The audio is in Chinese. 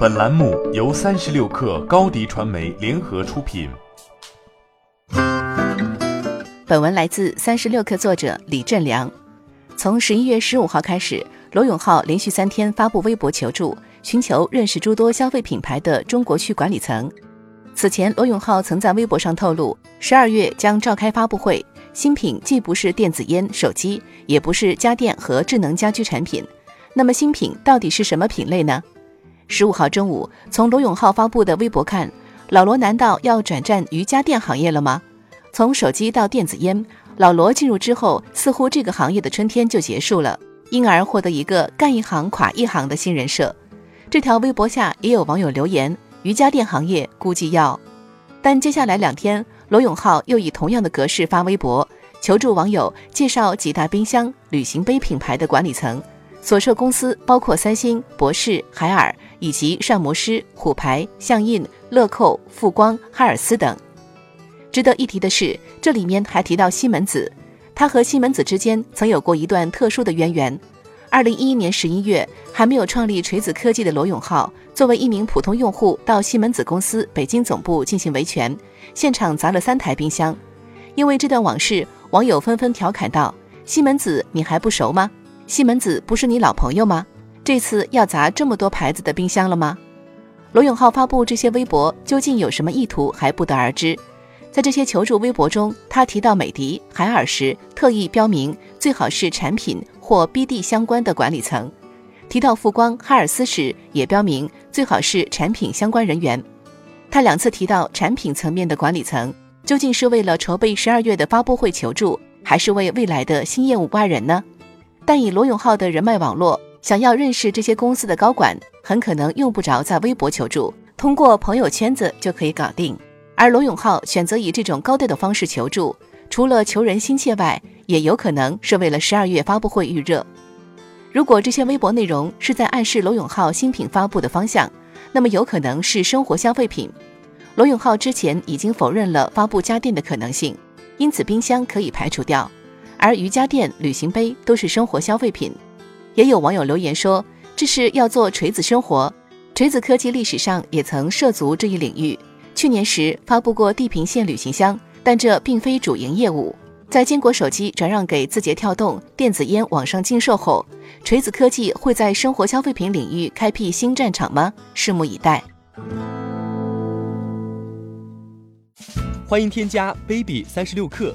本栏目由三十六氪高低传媒联合出品。本文来自三十六氪作者李振良。从十一月十五号开始，罗永浩连续三天发布微博求助，寻求认识诸多消费品牌的中国区管理层。此前，罗永浩曾在微博上透露，十二月将召开发布会，新品既不是电子烟、手机，也不是家电和智能家居产品。那么，新品到底是什么品类呢？十五号中午，从罗永浩发布的微博看，老罗难道要转战瑜伽垫行业了吗？从手机到电子烟，老罗进入之后，似乎这个行业的春天就结束了，因而获得一个干一行垮一行的新人设。这条微博下也有网友留言：于家电行业估计要……但接下来两天，罗永浩又以同样的格式发微博求助网友，介绍几大冰箱、旅行杯品牌的管理层，所涉公司包括三星、博世、海尔。以及膳魔师、虎牌、象印、乐扣、富光、哈尔斯等。值得一提的是，这里面还提到西门子，他和西门子之间曾有过一段特殊的渊源。二零一一年十一月，还没有创立锤子科技的罗永浩，作为一名普通用户到西门子公司北京总部进行维权，现场砸了三台冰箱。因为这段往事，网友纷纷调侃道：“西门子，你还不熟吗？西门子不是你老朋友吗？”这次要砸这么多牌子的冰箱了吗？罗永浩发布这些微博究竟有什么意图还不得而知。在这些求助微博中，他提到美的、海尔时，特意标明最好是产品或 BD 相关的管理层；提到富光、哈尔斯时，也标明最好是产品相关人员。他两次提到产品层面的管理层，究竟是为了筹备十二月的发布会求助，还是为未来的新业务挖人呢？但以罗永浩的人脉网络。想要认识这些公司的高管，很可能用不着在微博求助，通过朋友圈子就可以搞定。而罗永浩选择以这种高调的方式求助，除了求人心切外，也有可能是为了十二月发布会预热。如果这些微博内容是在暗示罗永浩新品发布的方向，那么有可能是生活消费品。罗永浩之前已经否认了发布家电的可能性，因此冰箱可以排除掉。而瑜伽垫、旅行杯都是生活消费品。也有网友留言说，这是要做锤子生活。锤子科技历史上也曾涉足这一领域，去年时发布过地平线旅行箱，但这并非主营业务。在坚果手机转让给字节跳动、电子烟网上禁售后，锤子科技会在生活消费品领域开辟新战场吗？拭目以待。欢迎添加 baby 三十六克